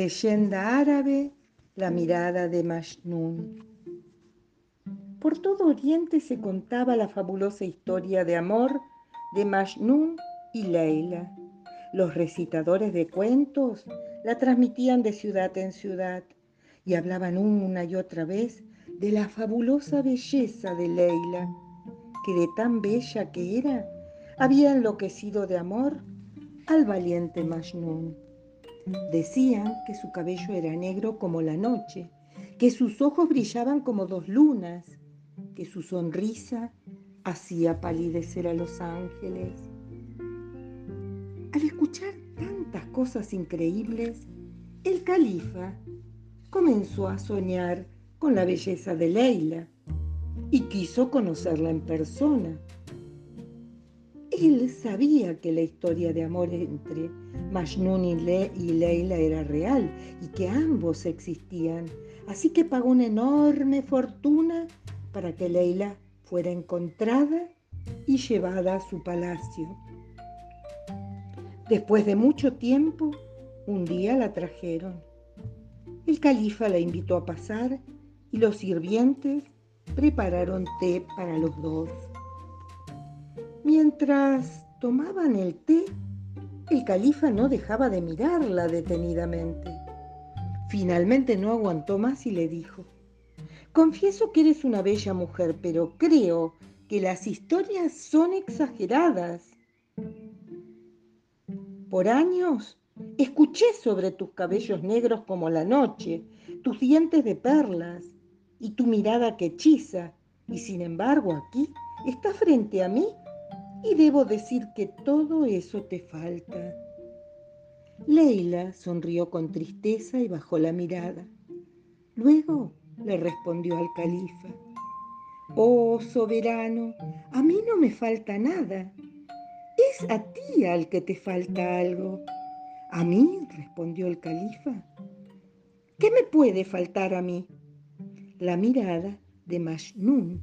Leyenda árabe, la mirada de Majnun. Por todo Oriente se contaba la fabulosa historia de amor de Majnun y Leila. Los recitadores de cuentos la transmitían de ciudad en ciudad y hablaban una y otra vez de la fabulosa belleza de Leila, que de tan bella que era, había enloquecido de amor al valiente Majnun. Decían que su cabello era negro como la noche, que sus ojos brillaban como dos lunas, que su sonrisa hacía palidecer a los ángeles. Al escuchar tantas cosas increíbles, el califa comenzó a soñar con la belleza de Leila y quiso conocerla en persona. Él sabía que la historia de amor entre Majnun y, Leila era real y que ambos existían, así que pagó una enorme fortuna para que Leila fuera encontrada y llevada a su palacio. Después de mucho tiempo, un día la trajeron. El califa la invitó a pasar y los sirvientes prepararon té para los dos. Mientras tomaban el té, el califa no dejaba de mirarla detenidamente. Finalmente no aguantó más y le dijo, confieso que eres una bella mujer, pero creo que las historias son exageradas. Por años escuché sobre tus cabellos negros como la noche, tus dientes de perlas y tu mirada que hechiza, y sin embargo aquí estás frente a mí y debo decir que todo eso te falta. Leila sonrió con tristeza y bajó la mirada. Luego le respondió al califa, Oh soberano, a mí no me falta nada. Es a ti al que te falta algo. A mí, respondió el califa. ¿Qué me puede faltar a mí? La mirada de Majnun